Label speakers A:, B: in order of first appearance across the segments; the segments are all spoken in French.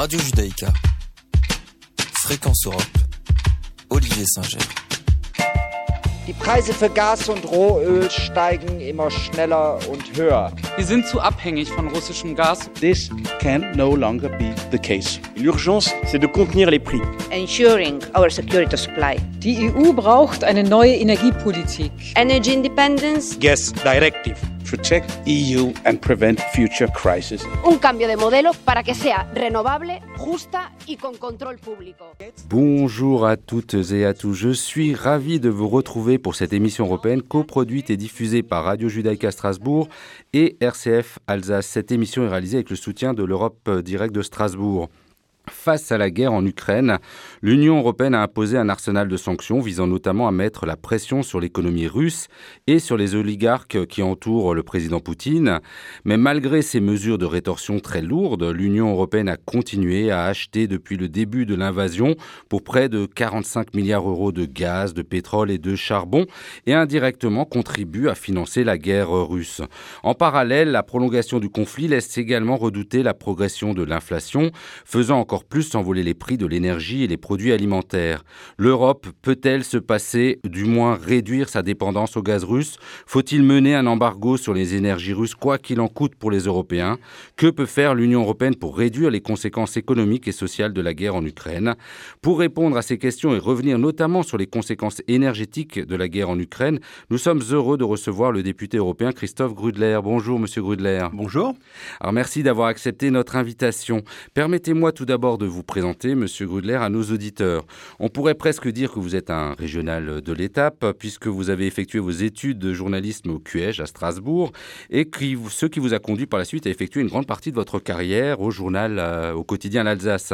A: Radio Judaïka. Fréquence Europe. Olivier Singer.
B: Die Preise für Gas und Rohöl steigen immer schneller und höher.
C: Wir sind zu abhängig von russischem Gas.
D: This can no longer be the case.
E: L'urgence, c'est de contenir les prix.
F: Ensuring our security supply.
G: Die EU braucht eine neue Energiepolitik.
F: Energy independence.
E: Gas Directive.
D: Protect EU and prevent future crises.
H: Un cambio de modelo para que sea renovable, justa y con control público.
I: Bonjour à toutes et à tous. Je suis ravi de vous retrouver pour cette émission européenne coproduite et diffusée par Radio Judaïka Strasbourg et RCF Alsace. Cette émission est réalisée avec le soutien de l'Europe directe de Strasbourg. Face à la guerre en Ukraine, l'Union européenne a imposé un arsenal de sanctions visant notamment à mettre la pression sur l'économie russe et sur les oligarques qui entourent le président Poutine. Mais malgré ces mesures de rétorsion très lourdes, l'Union européenne a continué à acheter depuis le début de l'invasion pour près de 45 milliards d'euros de gaz, de pétrole et de charbon et indirectement contribue à financer la guerre russe. En parallèle, la prolongation du conflit laisse également redouter la progression de l'inflation, faisant encore plus s'envoler les prix de l'énergie et les produits alimentaires. L'Europe peut-elle se passer, du moins réduire sa dépendance au gaz russe? Faut-il mener un embargo sur les énergies russes, quoi qu'il en coûte pour les Européens? Que peut faire l'Union européenne pour réduire les conséquences économiques et sociales de la guerre en Ukraine? Pour répondre à ces questions et revenir notamment sur les conséquences énergétiques de la guerre en Ukraine, nous sommes heureux de recevoir le député européen Christophe Grudler. Bonjour, monsieur Grudler.
J: Bonjour.
I: Alors merci d'avoir accepté notre invitation. Permettez-moi tout d'abord de vous présenter, Monsieur Grudler, à nos auditeurs. On pourrait presque dire que vous êtes un régional de l'étape, puisque vous avez effectué vos études de journalisme au QEJ à Strasbourg, et ce qui vous a conduit par la suite à effectuer une grande partie de votre carrière au journal, euh, au quotidien L'Alsace.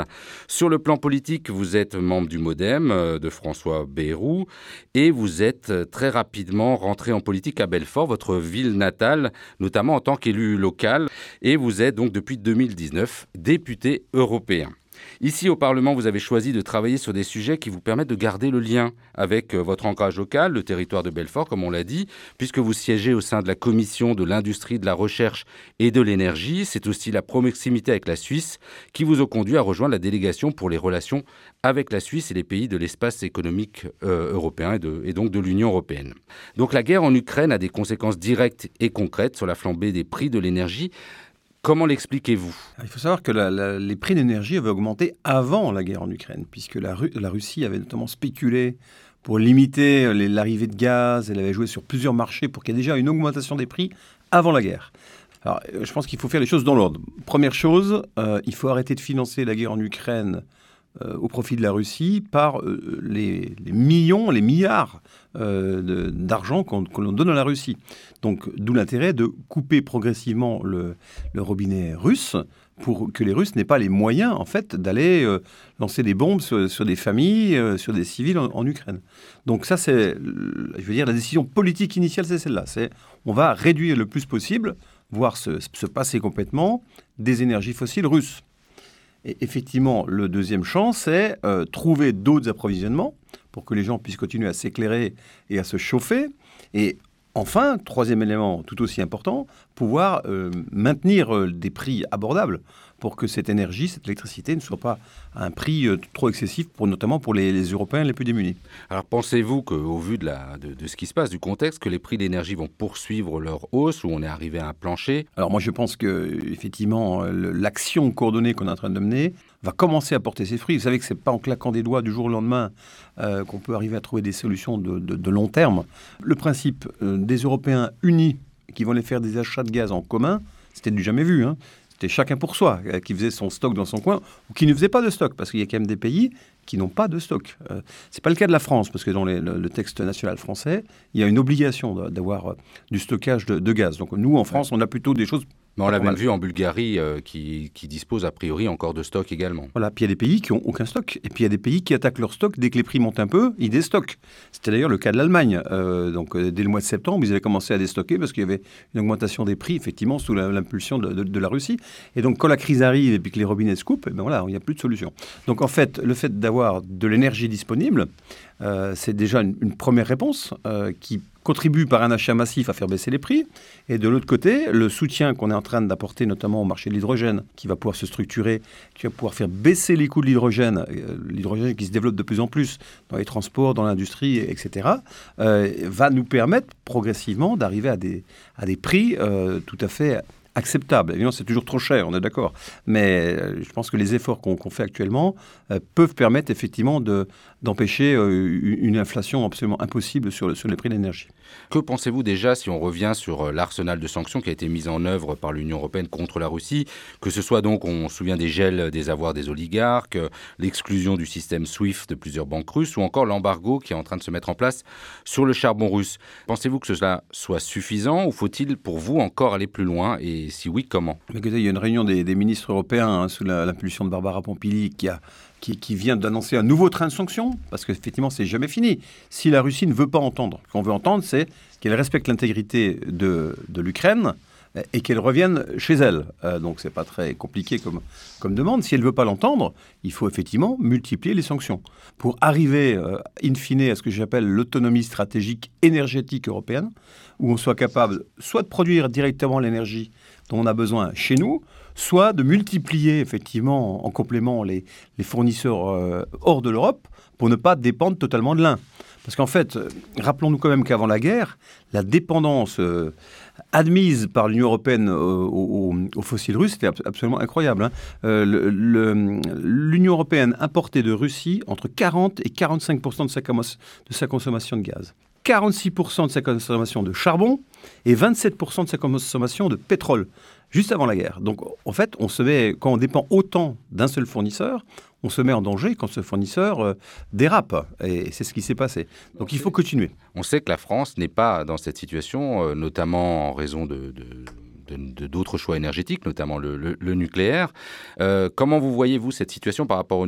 I: Sur le plan politique, vous êtes membre du MoDem euh, de François Bayrou, et vous êtes euh, très rapidement rentré en politique à Belfort, votre ville natale, notamment en tant qu'élu local, et vous êtes donc depuis 2019 député européen. Ici au Parlement, vous avez choisi de travailler sur des sujets qui vous permettent de garder le lien avec euh, votre ancrage local, le territoire de Belfort, comme on l'a dit, puisque vous siégez au sein de la Commission de l'industrie, de la recherche et de l'énergie. C'est aussi la proximité avec la Suisse qui vous a conduit à rejoindre la délégation pour les relations avec la Suisse et les pays de l'espace économique euh, européen et, donc de l'Union européenne. Donc la guerre en Ukraine a des conséquences directes et concrètes sur la flambée des prix de l'énergie. Comment l'expliquez-vous?
J: Il faut savoir que les prix d'énergie avaient augmenté avant la guerre en Ukraine, puisque la, Russie avait notamment spéculé pour limiter l'arrivée de gaz. Elle avait joué sur plusieurs marchés pour qu'il y ait déjà une augmentation des prix avant la guerre. Alors, je pense qu'il faut faire les choses dans l'ordre. Première chose, euh, il faut arrêter de financer la guerre en Ukraine euh, au profit de la Russie par euh, les, millions, les milliards euh, d'argent qu'on qu donne à la Russie. Donc d'où l'intérêt de couper progressivement le, robinet russe pour que les Russes n'aient pas les moyens en fait d'aller euh, lancer des bombes sur, des familles, euh, sur des civils en, Ukraine. Donc ça c'est, je veux dire, la décision politique initiale c'est celle-là. C'est on va réduire le plus possible, voire se passer complètement des énergies fossiles russes. Effectivement, le deuxième champ, c'est euh, trouver d'autres approvisionnements pour que les gens puissent continuer à s'éclairer et à se chauffer. Et enfin, troisième élément tout aussi important, pouvoir euh, maintenir euh, des prix abordables pour que cette énergie, cette électricité ne soit pas à un prix euh, trop excessif, pour, notamment pour les, les Européens les plus démunis.
I: Alors pensez-vous qu'au vu de, la, de, de, ce qui se passe, du contexte, que les prix d'énergie vont poursuivre leur hausse ou on est arrivé à un plancher?
J: Alors moi je pense que effectivement l'action coordonnée qu'on est en train de mener va commencer à porter ses fruits. Vous savez que c'est pas en claquant des doigts du jour au lendemain euh, qu'on peut arriver à trouver des solutions de, de, de long terme. Le principe euh, des Européens unis qui vont les faire des achats de gaz en commun, c'était du jamais vu. Hein c'était chacun pour soi, euh, qui faisait son stock dans son coin, ou qui ne faisait pas de stock, parce qu'il y a quand même des pays qui n'ont pas de stock. Euh, c'est pas le cas de la France, parce que dans les, le, le, texte national français, il y a une obligation d'avoir euh, du stockage de, de, gaz. Donc nous, en France, on a plutôt des choses
I: mais on l'a même vu en Bulgarie, euh, qui, qui, dispose a priori encore de stock également.
J: Voilà, puis il y a des pays qui n'ont aucun stock. Et puis il y a des pays qui attaquent leur stock dès que les prix montent un peu, ils déstockent. C'était d'ailleurs le cas de l'Allemagne. Euh, donc euh, dès le mois de septembre, ils avaient commencé à déstocker parce qu'il y avait une augmentation des prix, effectivement, sous l'impulsion de, de, de, la Russie. Et donc quand la crise arrive et puis que les robinets se coupent, eh ben voilà, il n'y a plus de solution. Donc en fait, le fait d'avoir de l'énergie disponible, c'est déjà une, une, première réponse qui contribue par un achat massif à faire baisser les prix. Et de l'autre côté, le soutien qu'on est en train d'apporter notamment au marché de l'hydrogène, qui va pouvoir se structurer, qui va pouvoir faire baisser les coûts de l'hydrogène, euh, l'hydrogène qui se développe de plus en plus dans les transports, dans l'industrie, etc., euh, va nous permettre progressivement d'arriver à des, prix euh, tout à fait acceptable. Évidemment, c'est toujours trop cher, on est d'accord. Mais euh, je pense que les efforts qu'on fait actuellement euh, peuvent permettre effectivement d'empêcher euh, une inflation absolument impossible sur, sur les prix de l'énergie.
I: Que pensez-vous déjà, si on revient sur l'arsenal de sanctions qui a été mis en œuvre par l'Union européenne contre la Russie, que ce soit donc, on se souvient des gels des avoirs des oligarques, l'exclusion du système SWIFT de plusieurs banques russes, ou encore l'embargo qui est en train de se mettre en place sur le charbon russe? Pensez-vous que cela soit suffisant ou faut-il pour vous encore aller plus loin et et si oui, comment?
J: Il y a une réunion des, ministres européens hein, sous l'impulsion de Barbara Pompili qui, vient d'annoncer un nouveau train de sanctions, parce qu'effectivement, c'est jamais fini. Si la Russie ne veut pas entendre, ce qu'on veut entendre, c'est qu'elle respecte l'intégrité de, l'Ukraine et qu'elle revienne chez elle. Euh, donc c'est pas très compliqué comme, comme demande. Si elle ne veut pas l'entendre, il faut effectivement multiplier les sanctions pour arriver euh, in fine à ce que j'appelle l'autonomie stratégique énergétique européenne, où on soit capable soit de produire directement l'énergie dont on a besoin chez nous, soit de multiplier effectivement en complément les, fournisseurs euh, hors de l'Europe pour ne pas dépendre totalement de l'un. Parce qu'en fait, euh, rappelons-nous quand même qu'avant la guerre, la dépendance euh, admise par l'Union européenne aux, fossiles russes était absolument incroyable. Hein. L'Union européenne importait de Russie entre 40 et 45 de sa, de sa consommation de gaz. 46% de sa consommation de charbon et 27% de sa consommation de pétrole, juste avant la guerre. Donc, en fait, on se met, quand on dépend autant d'un seul fournisseur, on se met en danger quand ce fournisseur euh, dérape. Et c'est ce qui s'est passé. Donc, il faut continuer.
I: On sait que la France n'est pas dans cette situation, euh, notamment en raison de d'autres choix énergétiques, notamment le, nucléaire. Euh, comment vous voyez-vous cette situation par rapport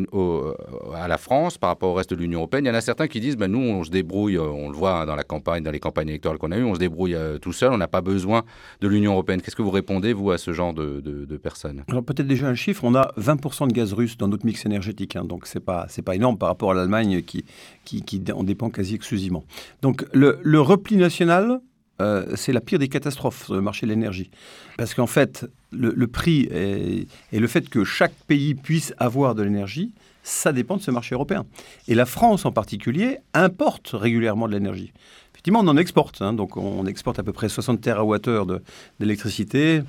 I: à la France, par rapport au reste de l'Union européenne? Il y en a certains qui disent, ben, nous, on se débrouille, euh, on le voit dans la campagne, dans les campagnes électorales qu'on a eues, on se débrouille euh, tout seul, on n'a pas besoin de l'Union européenne. Qu'est-ce que vous répondez, vous, à ce genre de, personnes?
J: Alors peut-être déjà un chiffre, on a 20% de gaz russe dans notre mix énergétique, hein, donc c'est pas, pas énorme par rapport à l'Allemagne qui, qui, en dépend quasi exclusivement. Donc le repli national, euh, c'est la pire des catastrophes sur le marché de l'énergie. Parce qu'en fait, le, prix et, le fait que chaque pays puisse avoir de l'énergie, ça dépend de ce marché européen. Et la France en particulier importe régulièrement de l'énergie. Effectivement, on en exporte. Hein. donc on exporte à peu près 60 TWh d'électricité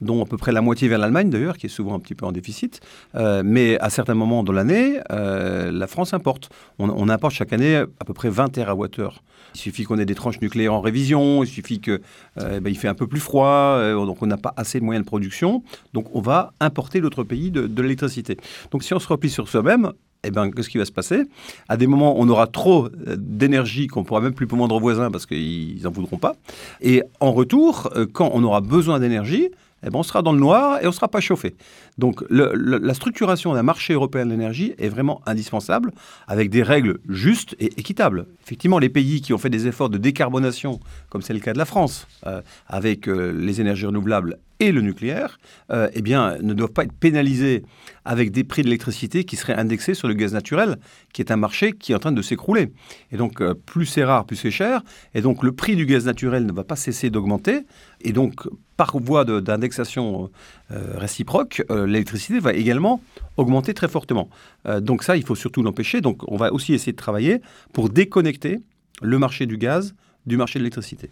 J: dont à peu près la moitié vers l'Allemagne d'ailleurs, qui est souvent un petit peu en déficit. Euh, mais à certains moments de l'année, euh, la France importe. On, importe chaque année à peu près 20 TWh. Il suffit qu'on ait des tranches nucléaires en révision, il suffit qu'il euh, ben, fait un peu plus froid, donc on n'a pas assez de moyens de production. Donc on va importer d'autres pays de, l'électricité. Donc si on se replie sur soi-même, eh ben, qu'est-ce qui va se passer? À des moments, on aura trop d'énergie qu'on pourra même plus vendre aux voisins parce qu'ils n'en voudront pas. Et en retour, quand on aura besoin d'énergie, eh ben, on sera dans le noir et on ne sera pas chauffé. Donc la structuration d'un marché européen de l'énergie est vraiment indispensable, avec des règles justes et équitables. Effectivement, les pays qui ont fait des efforts de décarbonation, comme c'est le cas de la France, euh, avec euh, les énergies renouvelables et le nucléaire, euh, eh bien, ne doivent pas être pénalisés avec des prix de l'électricité qui seraient indexés sur le gaz naturel, qui est un marché qui est en train de s'écrouler. Et donc, plus c'est rare, plus c'est cher. Et donc, le prix du gaz naturel ne va pas cesser d'augmenter. Et donc, par voie d'indexation réciproque, l'électricité va également augmenter très fortement. Euh, donc ça, il faut surtout l'empêcher. Donc on va aussi essayer de travailler pour déconnecter le marché du gaz du marché de l'électricité.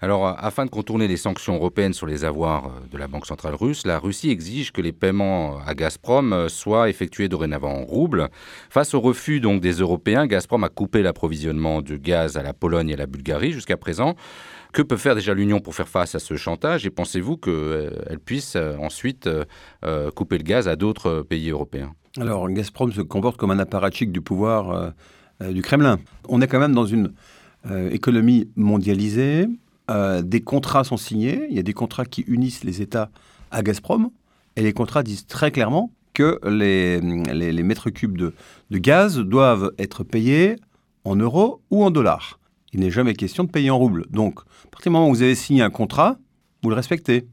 I: Alors, euh, afin de contourner les sanctions européennes sur les avoirs euh, de la Banque centrale russe, la Russie exige que les paiements à Gazprom soient effectués dorénavant en roubles. Face au refus donc des Européens, Gazprom a coupé l'approvisionnement de gaz à la Pologne et à la Bulgarie jusqu'à présent. Que peut faire déjà l'Union pour faire face à ce chantage? Et pensez-vous qu'elle euh, puisse euh, ensuite euh, couper le gaz à d'autres pays européens?
J: Alors Gazprom se comporte comme un apparatchik du pouvoir du Kremlin. On est quand même dans une économie mondialisée. des contrats sont signés. Il y a des contrats qui unissent les États à Gazprom. Et les contrats disent très clairement que les, les, mètres cubes de, de, gaz doivent être payés en euros ou en dollars il n'est jamais question de payer en roubles. Donc, à partir du moment où vous avez signé un contrat, vous le respectez.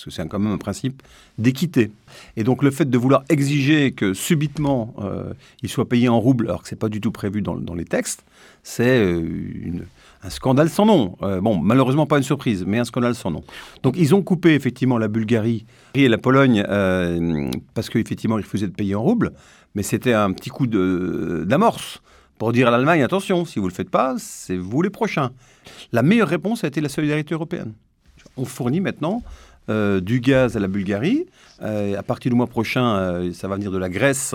J: Parce que c'est quand même un principe d'équité. Et donc le fait de vouloir exiger que subitement euh, il soit payé en roubles, alors que ce n'est pas du tout prévu dans, les textes, c'est euh, un scandale sans nom. Euh, bon, malheureusement pas une surprise, mais un scandale sans nom. Donc ils ont coupé effectivement la Bulgarie et la Pologne parce qu'effectivement ils refusaient de payer en roubles, mais c'était un petit coup d'amorce pour dire à l'Allemagne, attention, si vous ne le faites pas, c'est vous les prochains. La meilleure réponse a été la solidarité européenne. On fournit maintenant euh, du gaz à la Bulgarie. Euh, à partir du mois prochain, euh, ça va venir de la Grèce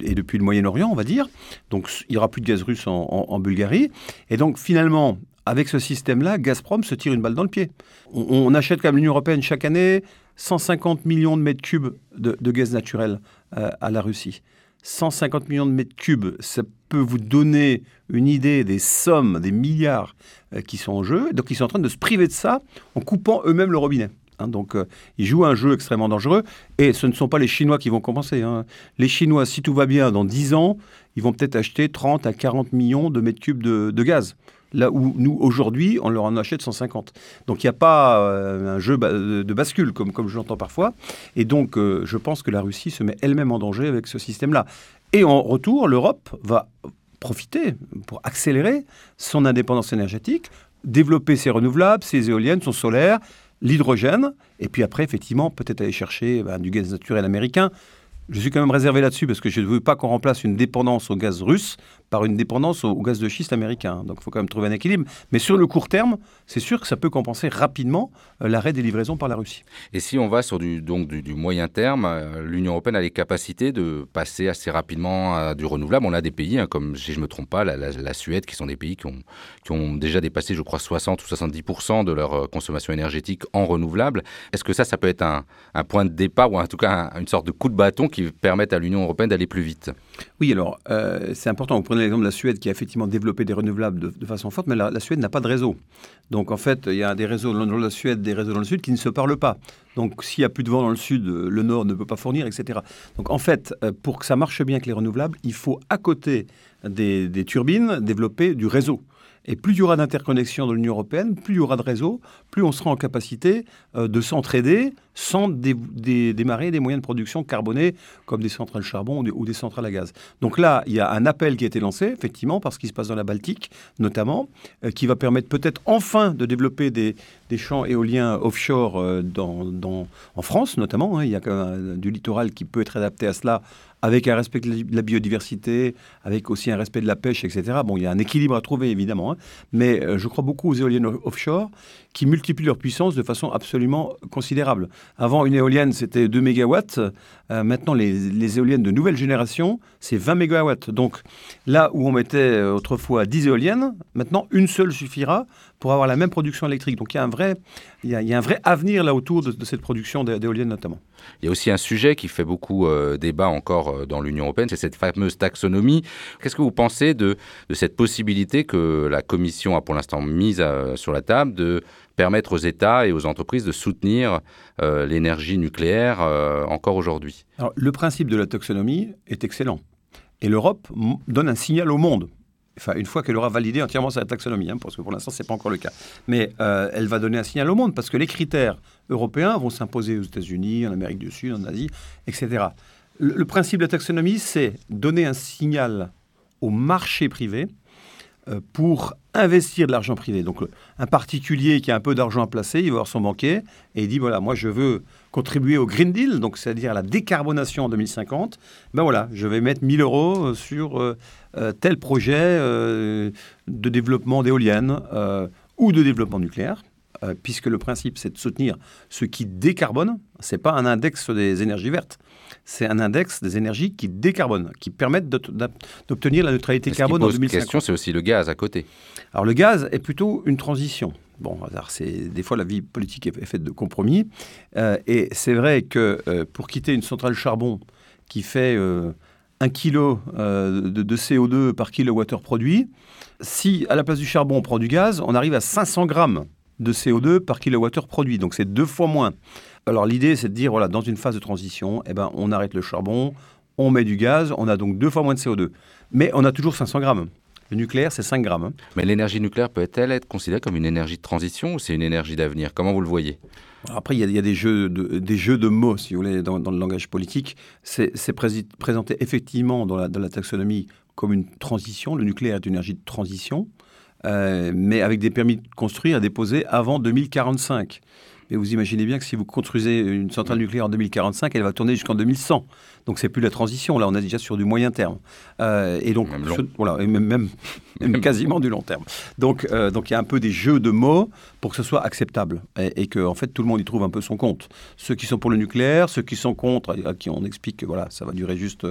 J: et depuis le Moyen-Orient, on va dire. Donc il n'y aura plus de gaz russe en, Bulgarie. Et donc finalement, avec ce système-là, Gazprom se tire une balle dans le pied. On, achète comme l'Union européenne chaque année 150 millions de mètres cubes de, de gaz naturel à la Russie. 150 millions de mètres cubes, ça peut vous donner une idée des sommes, des milliards qui sont en jeu. Donc ils sont en train de se priver de ça en coupant eux-mêmes le robinet. Hein, donc, euh, ils jouent un jeu extrêmement dangereux. Et ce ne sont pas les Chinois qui vont compenser. Hein. Les Chinois, si tout va bien, dans 10 ans, ils vont peut-être acheter 30 à 40 millions de mètres cubes de, gaz. Là où nous, aujourd'hui, on leur en achète 150. Donc, il n'y a pas euh, un jeu de bascule, comme, comme je l'entends parfois. Et donc, euh, je pense que la Russie se met elle-même en danger avec ce système-là. Et en retour, l'Europe va profiter pour accélérer son indépendance énergétique, développer ses renouvelables, ses éoliennes, son solaire, l'hydrogène, et puis après, effectivement, peut-être aller chercher ben, du gaz naturel américain. Je suis quand même réservé là-dessus parce que je ne veux pas qu'on remplace une dépendance au gaz russe par une dépendance au, gaz de schiste américain. Donc il faut quand même trouver un équilibre. Mais sur le court terme, c'est sûr que ça peut compenser rapidement euh, l'arrêt des livraisons par la Russie.
I: Et si on va sur du, donc, du, moyen terme, euh, l'Union européenne a les capacités de passer assez rapidement à du renouvelable. On a des pays, hein, comme si je ne me trompe pas, la, Suède, qui sont des pays qui ont, qui ont déjà dépassé, je crois, 60 ou 70% de leur euh, consommation énergétique en renouvelable. Est-ce que ça, ça peut être un, point de départ ou en tout cas une sorte de coup de bâton qui permette à l'Union européenne d'aller plus vite?
J: Oui, alors c'est important. Vous prenez l'exemple de la Suède qui a effectivement développé des renouvelables de, façon forte, mais la, Suède n'a pas de réseau. Donc en fait, il y a des réseaux dans la Suède, des réseaux dans le sud qui ne se parlent pas. Donc s'il n'y a plus de vent dans le sud, le nord ne peut pas fournir, etc. Donc en fait, euh, pour que ça marche bien avec les renouvelables, il faut à côté des turbines développer du réseau. Et plus il y aura d'interconnexions dans l'Union européenne, plus il y aura de réseaux, plus on sera en capacité euh, de s'entraider sans démarrer des moyens de production carbonés comme des centrales charbon ou des, centrales à gaz. Donc là, il y a un appel qui a été lancé, effectivement, parce qu'il se passe dans la Baltique, notamment, euh, qui va permettre peut-être enfin de développer des, champs éoliens offshore euh, en France, notamment. Hein. Il y a du littoral qui peut être adapté à cela avec un respect de la biodiversité, avec aussi un respect de la pêche, etc. Bon, il y a un équilibre à trouver, évidemment, hein. mais euh, je crois beaucoup aux éoliennes offshore qui multiplient leur puissance de façon absolument considérable. Avant, une éolienne, c'était 2 mégawatts. Euh, maintenant, les, éoliennes de nouvelle génération, c'est 20 mégawatts. Donc, là où on mettait euh, autrefois 10 éoliennes, maintenant, une seule suffira pour avoir la même production électrique. Donc, il y a un vrai, il y a, un vrai avenir là autour de cette production d'éoliennes notamment.
I: Il y a aussi un sujet qui fait beaucoup euh, débat encore euh, dans l'Union européenne, c'est cette fameuse taxonomie. Qu'est-ce que vous pensez de, cette possibilité que la Commission a pour l'instant mise sur la table de permettre aux États et aux entreprises de soutenir l'énergie nucléaire encore aujourd'hui?
J: Le principe de la taxonomie est excellent. Et l'Europe donne un signal au monde enfin, une fois qu'elle aura validé entièrement sa taxonomie, hein, parce que pour l'instant, ce n'est pas encore le cas. Mais euh, elle va donner un signal au monde, parce que les critères européens vont s'imposer aux États-Unis, en Amérique du Sud, en Asie, etc. Le, principe de la taxonomie, c'est donner un signal au marché privé euh, pour investir de l'argent privé. Donc, un particulier qui a un peu d'argent à placer, il va voir son banquier et il dit voilà, moi je veux contribuer au Green Deal, donc c'est-à-dire à la décarbonation en 2050. Ben voilà, je vais mettre 1000 euros euh, sur euh, tel projet de développement d'éoliennes ou de développement nucléaire. puisque le principe, c'est de soutenir ce qui décarbone. Ce n'est pas un index des énergies vertes c'est un index des énergies qui décarbonent, qui permettent d'obtenir la neutralité carbone en 2050.
I: question, c'est aussi le gaz à côté.
J: Alors le gaz est plutôt une transition. Bon, c'est des fois la vie politique est faite de compromis, euh, et c'est vrai que euh, pour quitter une centrale charbon qui fait euh, un kilo de, CO2 par kilowattheure produit, si à la place du charbon on prend du gaz, on arrive à 500 grammes de CO2 par kilowattheure produit, donc c'est deux fois moins. Alors l'idée, c'est de dire, voilà, dans une phase de transition, eh ben, on arrête le charbon, on met du gaz, on a donc deux fois moins de CO2. Mais on a toujours 500 grammes. Le nucléaire, c'est 5 grammes. hein.
I: Mais l'énergie nucléaire peut-elle être considérée comme une énergie de transition ou c'est une énergie d'avenir? Comment vous le voyez?
J: Après, il y a, il y a des, jeux de, des jeux de mots, si vous voulez, dans, dans le langage politique. C'est présenté effectivement dans la, dans la taxonomie comme une transition. Le nucléaire est une énergie de transition, euh, mais avec des permis de construire à déposer avant 2045. Mais vous imaginez bien que si vous construisez une centrale nucléaire en 2045, elle va tourner jusqu'en 2100. Donc c'est plus la transition. Là, on est déjà sur du moyen terme. Euh, et donc,
I: Même long.
J: ce- voilà, et même, même, même quasiment du long terme. Donc, euh, donc il y a un peu des jeux de mots pour que ce soit acceptable et, et que en fait tout le monde y trouve un peu son compte. Ceux qui sont pour le nucléaire, ceux qui sont contre, à qui on explique que voilà, ça va durer juste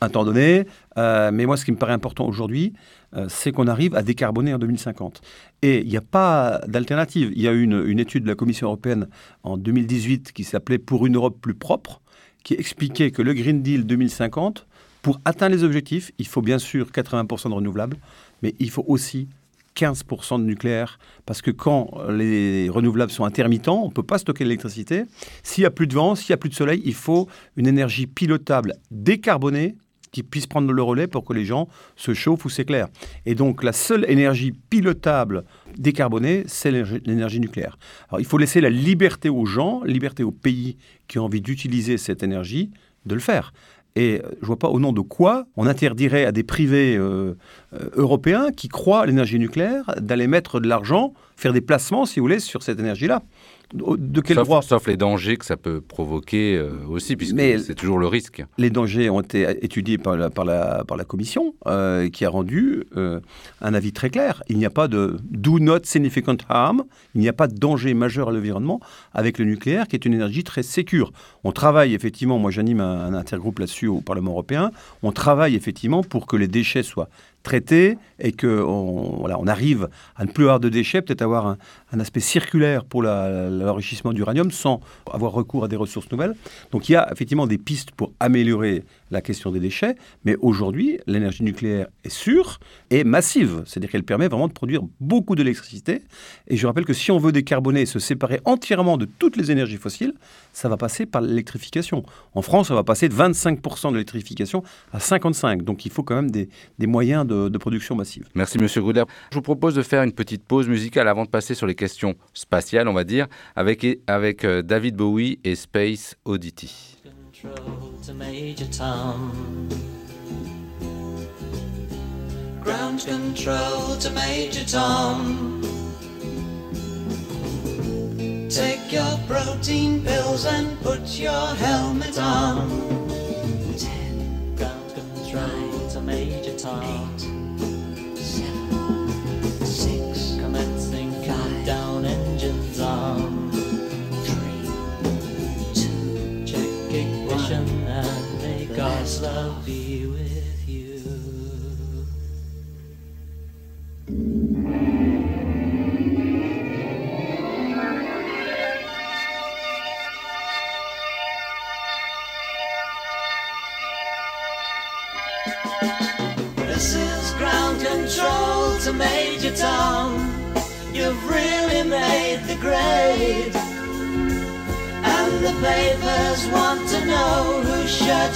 J: un temps donné. Euh, mais moi, ce qui me paraît important aujourd'hui, euh, c'est qu'on arrive à décarboner en 2050. Et il n'y a pas d'alternative. Il y a eu une, une étude de la Commission européenne en 2018 qui s'appelait Pour une Europe plus propre, qui expliquait que le Green Deal 2050, pour atteindre les objectifs, il faut bien sûr 80% de renouvelables, mais il faut aussi 15% de nucléaire, parce que quand les renouvelables sont intermittents, on ne peut pas stocker l'électricité. S'il n'y a plus de vent, s'il n'y a plus de soleil, il faut une énergie pilotable décarbonée qui puisse prendre le relais pour que les gens se chauffent ou s'éclairent. Et donc la seule énergie pilotable décarbonée, c'est l'énergie- nucléaire. Alors il faut laisser la liberté aux gens, liberté aux pays qui ont envie d'utiliser cette énergie, de le faire. Et euh, je vois pas au nom de quoi on interdirait à des privés euh, euh, européens qui croient à l'énergie nucléaire d'aller mettre de l'argent, faire des placements, si vous voulez, sur cette énergie-là. De, quel
I: sauf,
J: droit
I: sauf les dangers que ça peut provoquer euh, aussi, puisque c'est toujours le risque.
J: Les dangers ont été étudiés par la, par la, par la commission euh, qui a rendu euh, un avis très clair. Il n'y a pas de do not significant harm, il n'y a pas de danger majeur à l'environnement avec le nucléaire qui est une énergie très sécure. On travaille effectivement, moi j'anime un, un intergroupe là-dessus au Parlement européen, on travaille effectivement pour que les déchets soient traités et que on, arrive à ne plus avoir de déchets, peut-être avoir un, un aspect circulaire pour l'enrichissement d'uranium sans avoir recours à des ressources nouvelles. Donc il y a effectivement des pistes pour améliorer la question des déchets, mais aujourd'hui, l'énergie nucléaire est sûre et massive, c'est-à-dire qu'elle permet vraiment de produire beaucoup d'électricité. Et je rappelle que si on veut décarboner et se séparer entièrement de toutes les énergies fossiles, ça va passer par l'électrification. En France, on va passer de 25% de l'électrification à 55%. Donc il faut quand même des, moyens de, production massive.
I: Merci Monsieur Grudler. Je vous propose de faire une petite pause musicale avant de passer sur les questions spatiales, on va dire, avec, avec euh, David Bowie et Space Oddity.
K: Control to Major Tom. Ground control to Major Tom. Take your protein pills and put your helmet on. Ten. Ground control to Major Tom. Eight. love you.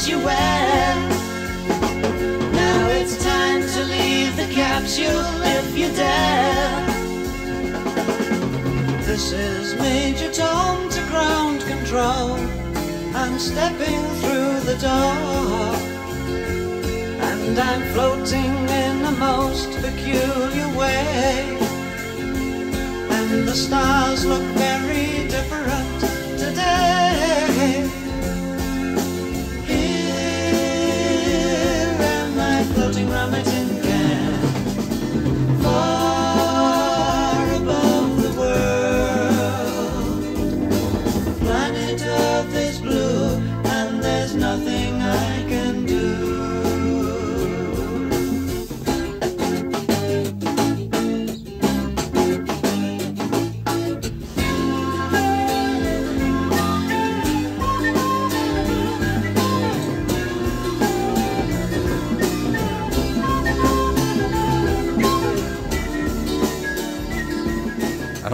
K: You wear. Now it's time to leave the capsule if you dare. This is Major Tom to ground control. I'm stepping through the door. And I'm floating in a most peculiar way. And the stars look very different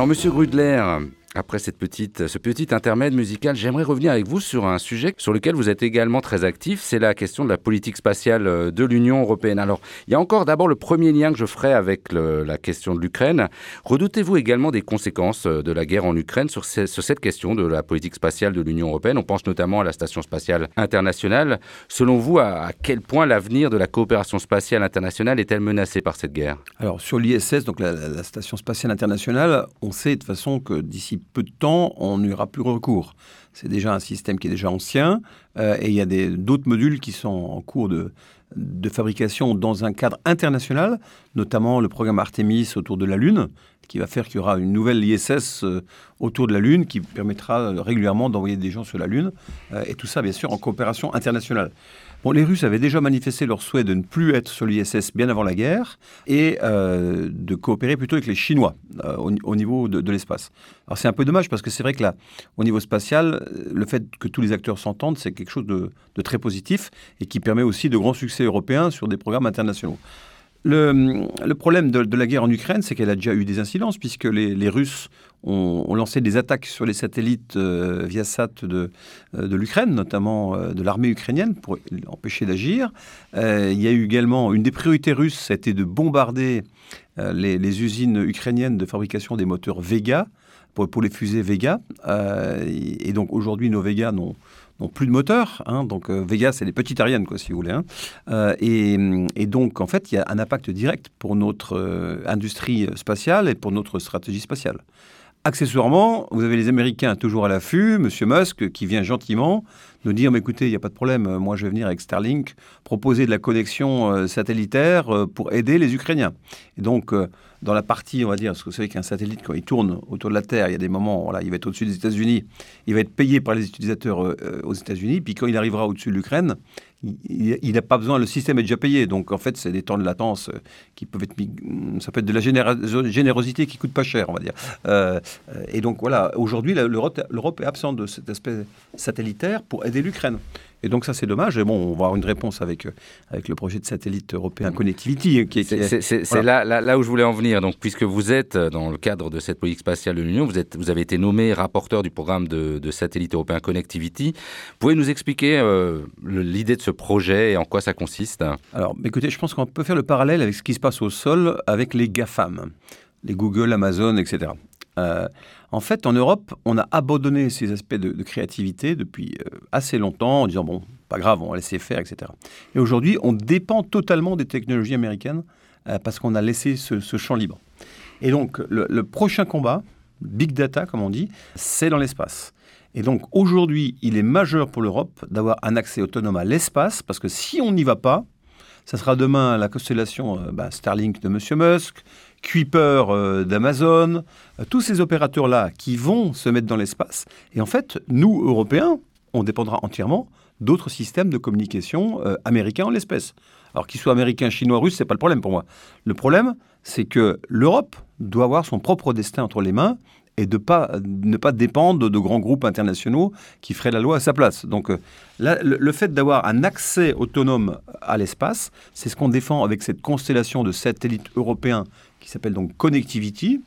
I: Monsieur Grudler, Après cette petite, ce petit intermède musical, j'aimerais revenir avec vous sur un sujet sur lequel vous êtes également très actif, c'est la question de la politique spatiale euh, de l'Union européenne. Alors, il y a encore d'abord le premier lien que je ferai avec la question de l'Ukraine. Redoutez-vous également des conséquences euh, de la guerre en Ukraine sur, sur cette question de la politique spatiale de l'Union européenne? On pense notamment à la Station spatiale internationale. Selon vous, à, quel point l'avenir de la coopération spatiale internationale est-elle menacée par cette guerre?
J: Alors, sur l'ISS, donc la, Station spatiale internationale, on sait de façon que d'ici peu de temps, on n'y aura plus recours. C'est déjà un système qui est déjà ancien euh, et il y a d'autres modules qui sont en cours de, de fabrication dans un cadre international, notamment le programme Artemis autour de la Lune, qui va faire qu'il y aura une nouvelle ISS euh, autour de la Lune qui permettra régulièrement d'envoyer des gens sur la Lune, euh, et tout ça bien sûr en coopération internationale. Bon, les Russes avaient déjà manifesté leur souhait de ne plus être sur l'ISS bien avant la guerre et euh, de coopérer plutôt avec les Chinois euh, au, au, niveau de, de l'espace. Alors c'est un peu dommage parce que c'est vrai que là, au niveau spatial, le fait que tous les acteurs s'entendent, c'est quelque chose de, de très positif et qui permet aussi de grands succès européens sur des programmes internationaux. Le, problème de, la guerre en Ukraine, c'est qu'elle a déjà eu des incidences, puisque les, Russes ont, lancé des attaques sur les satellites euh, Viasat de, euh, de l'Ukraine, notamment euh, de l'armée ukrainienne, pour l'empêcher d'agir. Euh, il y a eu également une des priorités russes, c'était de bombarder les, usines ukrainiennes de fabrication des moteurs Vega, pour, les fusées Vega. Et donc aujourd'hui, nos Vega n'ont n'ont plus de moteur. Hein, donc euh, Vega, c'est les petites Ariane, quoi, si vous voulez. Hein. Euh, et, donc, en fait, il y a un impact direct pour notre euh, industrie spatiale et pour notre stratégie spatiale. Accessoirement, vous avez les Américains toujours à l'affût, M. Musk, qui vient gentiment nous dire, mais écoutez, il n'y a pas de problème, moi je vais venir avec Starlink proposer de la connexion euh, satellitaire euh, pour aider les Ukrainiens. Et donc, euh, dans la partie, on va dire, parce que vous savez qu'un satellite, quand il tourne autour de la Terre, il y a des moments, voilà, il va être au-dessus des États-Unis, il va être payé par les utilisateurs euh, aux États-Unis, puis quand il arrivera au-dessus de l'Ukraine, il n'a pas besoin, le système est déjà payé. Donc en fait, c'est des temps de latence euh, qui peuvent être, ça peut être de la générosité qui coûte pas cher, on va dire. Euh, et donc voilà, aujourd'hui, l'Europe est absente de cet aspect satellitaire pour aider l'Ukraine. Et donc ça, c'est dommage. Et bon, on va avoir une réponse avec, euh, avec le projet de satellite européen Connectivity.
I: Qui, qui c'est voilà. là, là, là, où je voulais en venir. Donc, puisque vous êtes dans le cadre de cette politique spatiale de l'Union, vous, êtes, vous avez été nommé rapporteur du programme de, de satellite européen Connectivity. Pouvez nous expliquer euh, l'idée de ce projet et en quoi ça consiste
J: Alors, écoutez, je pense qu'on peut faire le parallèle avec ce qui se passe au sol avec les GAFAM, les Google, Amazon, etc. Euh, en fait, en Europe, on a abandonné ces aspects de, créativité depuis euh, assez longtemps en disant bon, pas grave, on va laisser faire, etc. Et aujourd'hui, on dépend totalement des technologies américaines euh, parce qu'on a laissé ce, champ libre. Et donc, le, prochain combat, big data, comme on dit, c'est dans l'espace. Et donc, aujourd'hui, il est majeur pour l'Europe d'avoir un accès autonome à l'espace parce que si on n'y va pas, ça sera demain la constellation euh, bah, Starlink de M. Musk, Kuiper euh, d'Amazon, euh, tous ces opérateurs-là qui vont se mettre dans l'espace. Et en fait, nous, Européens, on dépendra entièrement d'autres systèmes de communication américains en l'espèce. Alors qu'ils soient américains, chinois, russes, c'est pas le problème pour moi. Le problème, c'est que l'Europe doit avoir son propre destin entre les mains et de ne pas dépendre de grands groupes internationaux qui feraient la loi à sa place. Donc euh, le, fait d'avoir un accès autonome à l'espace, c'est ce qu'on défend avec cette constellation de satellites européens qui s'appelle donc Connectivity,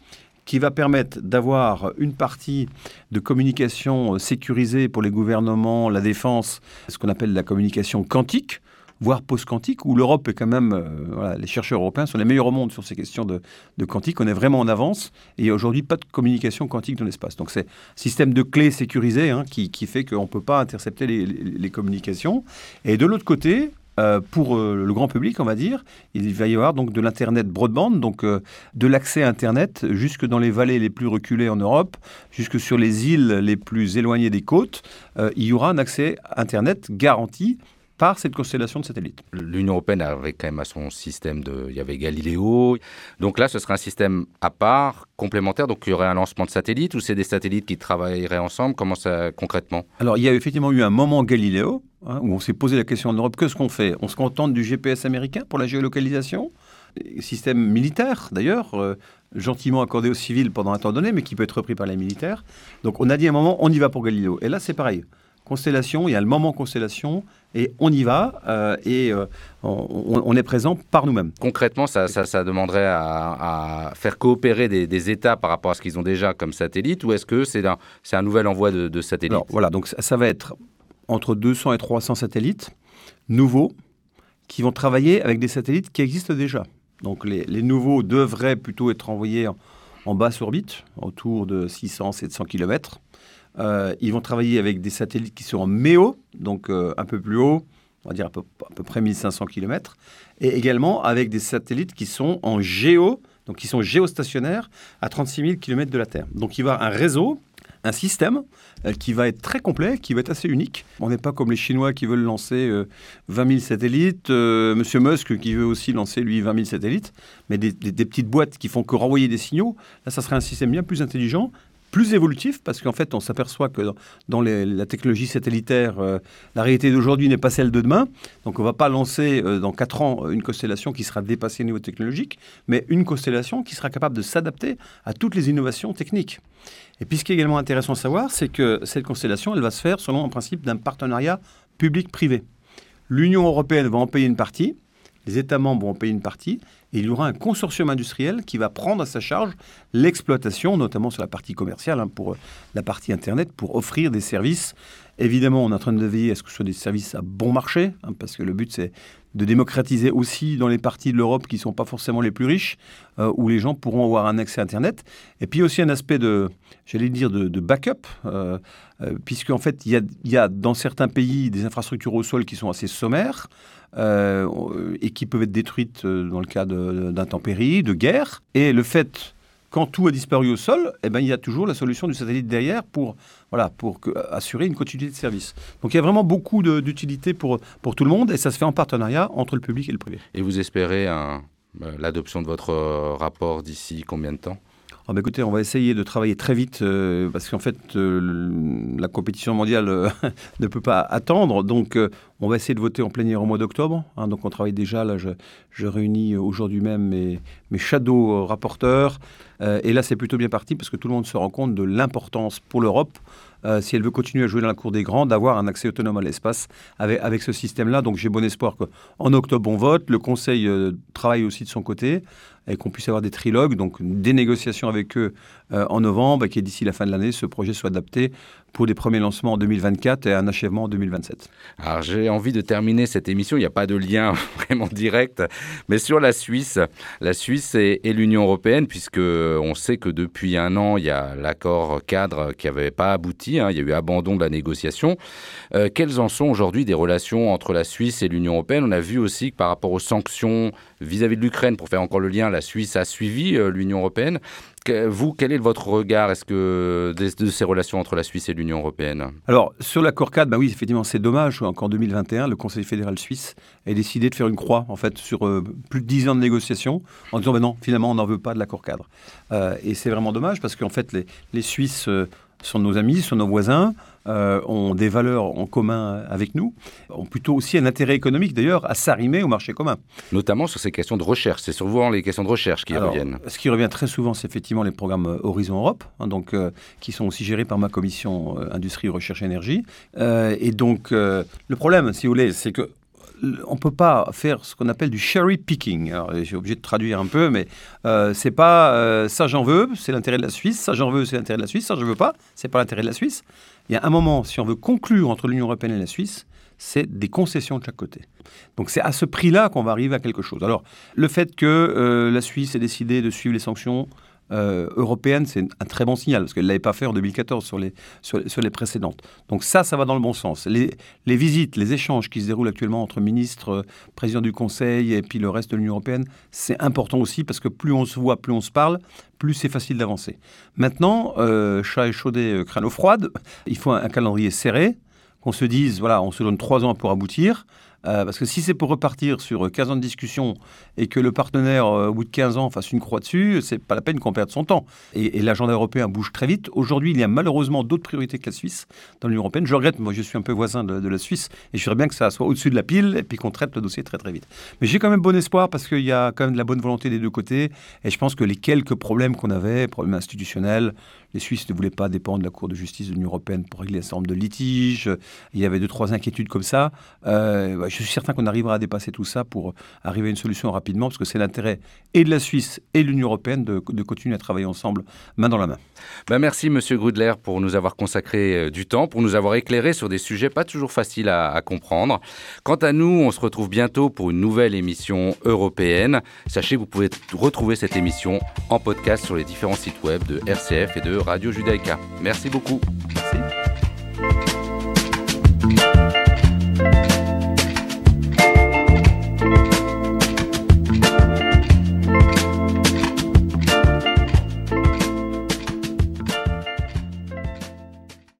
J: qui va permettre d'avoir une partie de communication sécurisée pour les gouvernements, la défense, ce qu'on appelle la communication quantique, voire post-quantique, où l'Europe est quand même, euh, les chercheurs européens sont les meilleurs au monde sur ces questions de, de quantique. On est vraiment en avance et aujourd'hui pas de communication quantique dans l'espace. Donc c'est un système de clés sécurisé hein, qui, qui, fait qu'on ne peut pas intercepter les, les, communications. Et de l'autre côté, euh, pour euh, le grand public, on va dire, il va y avoir donc de l'internet broadband, donc de l'accès à internet jusque dans les vallées les plus reculées en Europe, jusque sur les îles les plus éloignées des côtes, il y aura un accès internet garanti par cette constellation de satellites.
I: L'Union européenne avait quand même à son système de... Il y avait Galiléo. Donc là, ce serait un système à part, complémentaire. Donc il y aurait un lancement de satellites ou c'est des satellites qui travailleraient ensemble? Comment ça concrètement?
J: Alors il y a effectivement eu un moment Galiléo hein, où on s'est posé la question en Europe, qu'est-ce qu'on fait? On se contente du GPS américain pour la géolocalisation? Système militaire d'ailleurs, euh, gentiment accordé aux civils pendant un temps donné, mais qui peut être repris par les militaires. Donc on a dit à un moment, on y va pour Galiléo. Et là c'est pareil constellation, il y a le moment constellation, et on y va, euh, et euh, on, on est présent par nous-mêmes.
I: Concrètement, ça, ça, ça demanderait à, à faire coopérer des, des, États par rapport à ce qu'ils ont déjà comme satellite, ou est-ce que c'est un, un nouvel envoi de, de satellites
J: Alors, Voilà, donc ça, ça va être entre 200 et 300 satellites nouveaux qui vont travailler avec des satellites qui existent déjà. Donc les, les nouveaux devraient plutôt être envoyés en, en basse orbite, autour de 600-700 km. Euh, ils vont travailler avec des satellites qui sont en MEO, donc euh, un peu plus haut, on va dire à peu, près 1500 km, et également avec des satellites qui sont en géo, donc qui sont géostationnaires à 36 000 km de la Terre. Donc il va y avoir un réseau un système euh, qui va être très complet, qui va être assez unique. On n'est pas comme les Chinois qui veulent lancer euh, 20 000 satellites, Monsieur Musk qui veut aussi lancer lui 20 000 satellites, mais des, des, des, petites boîtes qui font que renvoyer des signaux. Là, ça serait un système bien plus intelligent, plus évolutif, parce qu'en fait, on s'aperçoit que dans, la technologie satellitaire, euh, la réalité d'aujourd'hui n'est pas celle de demain. Donc, on ne va pas lancer euh, dans 4 ans une constellation qui sera dépassée au niveau technologique, mais une constellation qui sera capable de s'adapter à toutes les innovations techniques. Et puis, ce qui est également intéressant à savoir, c'est que cette constellation, elle va se faire selon un principe d'un partenariat public-privé. L'Union européenne va en payer une partie, les États membres vont en payer une partie, et il y aura un consortium industriel qui va prendre à sa charge l'exploitation, notamment sur la partie commerciale, hein, pour la partie Internet, pour offrir des services. Évidemment, on est en train de veiller à ce que ce soit des services à bon marché, hein, parce que le but, c'est de démocratiser aussi dans les parties de l'Europe qui ne sont pas forcément les plus riches, euh, où les gens pourront avoir un accès à Internet. Et puis aussi un aspect de, j'allais dire, de, backup, euh, euh, puisqu'en fait, il y, a, dans certains pays des infrastructures au sol qui sont assez sommaires, euh, et qui peuvent être détruites dans le cas d'intempéries, de, de guerre. Et le fait quand tout a disparu au sol, eh ben, il y a toujours la solution du satellite derrière pour, voilà, pour assurer une continuité de service. Donc il y a vraiment beaucoup d'utilité pour, pour tout le monde et ça se fait en partenariat entre le public et le privé.
I: Et vous espérez l'adoption de votre rapport d'ici combien de temps?
J: Ah bah on va essayer de travailler très vite euh, parce qu'en fait, euh, la compétition mondiale euh, ne peut pas attendre. Donc, on va essayer de voter en plénière au mois d'octobre. Hein, donc, on travaille déjà. Là, je, réunis aujourd'hui même mes, mes shadow rapporteurs. et là, c'est plutôt bien parti parce que tout le monde se rend compte de l'importance pour l'Europe si elle veut continuer à jouer dans la cour des grands, d'avoir un accès autonome à l'espace avec, ce système-là. Donc j'ai bon espoir qu'en octobre, on vote. Le Conseil travaille aussi de son côté et qu'on puisse avoir des trilogues, donc des négociations avec eux euh, en novembre et que d'ici la fin de l'année, ce projet soit adapté pour des premiers lancements en 2024 et un achèvement en 2027.
I: Alors j'ai envie de terminer cette émission, il n'y a pas de lien vraiment direct, mais sur la Suisse, la Suisse et, l'Union européenne, puisque on sait que depuis un an, il y a l'accord cadre qui n'avait pas abouti, hein, il y a eu abandon de la négociation. Euh, quelles en sont aujourd'hui des relations entre la Suisse et l'Union européenne? On a vu aussi que par rapport aux sanctions vis-à-vis -vis de l'Ukraine, pour faire encore le lien, la Suisse a suivi euh, l'Union européenne. Vous, quel est votre regard Est-ce que de, ces relations entre la Suisse et l'Union européenne?
J: Alors, sur l'accord cadre, bah oui, effectivement, c'est dommage qu'en 2021, le Conseil fédéral suisse ait décidé de faire une croix, en fait, sur euh, plus de 10 ans de négociations, en disant, bah non, finalement, on n'en veut pas de l'accord cadre. Euh, et c'est vraiment dommage parce qu'en fait, les, les Suisses euh, sont nos amis, sont nos voisins, euh, ont des valeurs en commun avec nous, ont plutôt aussi un intérêt économique d'ailleurs à s'arrimer au marché commun.
I: Notamment sur ces questions de recherche, c'est souvent les questions de recherche qui
J: Alors,
I: reviennent.
J: Ce qui revient très souvent, c'est effectivement les programmes Horizon Europe, hein, donc, euh, qui sont aussi gérés par ma commission euh, Industrie, Recherche, Énergie. Euh, et donc, euh, le problème, si vous voulez, c'est que on ne peut pas faire ce qu'on appelle du cherry picking. J'ai obligé de traduire un peu, mais euh, c'est pas euh, ça j'en veux, c'est l'intérêt de la Suisse, ça j'en veux, c'est l'intérêt de la Suisse, ça je veux pas, c'est pas l'intérêt de la Suisse. Il y a un moment, si on veut conclure entre l'Union européenne et la Suisse, c'est des concessions de chaque côté. Donc c'est à ce prix-là qu'on va arriver à quelque chose. Alors le fait que euh, la Suisse ait décidé de suivre les sanctions euh, européenne, c'est un très bon signal, parce qu'elle ne l'avait pas fait en 2014 sur les, sur, les précédentes. Donc ça, ça va dans le bon sens. Les, les, visites, les échanges qui se déroulent actuellement entre ministres, présidents du Conseil et puis le reste de l'Union européenne, c'est important aussi, parce que plus on se voit, plus on se parle, plus c'est facile d'avancer. Maintenant, euh, chat échaudé, euh, crâne froide, il faut un calendrier serré, qu'on se dise, voilà, on se donne trois ans pour aboutir. Euh, parce que si c'est pour repartir sur 15 ans de discussion et que le partenaire, euh, au bout de 15 ans, fasse une croix dessus, c'est pas la peine qu'on perde son temps. Et, l'agenda européen bouge très vite. Aujourd'hui, il y a malheureusement d'autres priorités que la Suisse dans l'Union européenne. Je regrette, moi je suis un peu voisin de, de la Suisse et je voudrais bien que ça soit au-dessus de la pile et puis qu'on traite le dossier très très vite. Mais j'ai quand même bon espoir parce qu'il y a quand même de la bonne volonté des deux côtés et je pense que les quelques problèmes qu'on avait, problèmes institutionnels, les Suisses ne voulaient pas dépendre de la Cour de justice de l'Union européenne pour régler un certain nombre de litiges. Il y avait deux, trois inquiétudes comme ça. Euh, je suis certain qu'on arrivera à dépasser tout ça pour arriver à une solution rapidement, parce que c'est l'intérêt et de la Suisse et de l'Union européenne de, continuer à travailler ensemble, main dans la main.
I: Ben merci, Monsieur Grudler, pour nous avoir consacré euh, du temps, pour nous avoir éclairé sur des sujets pas toujours faciles à comprendre. Quant à nous, on se retrouve bientôt pour une nouvelle émission européenne. Sachez que vous pouvez retrouver cette émission en podcast sur les différents sites web de RCF et de Radio Judaïka. Merci beaucoup.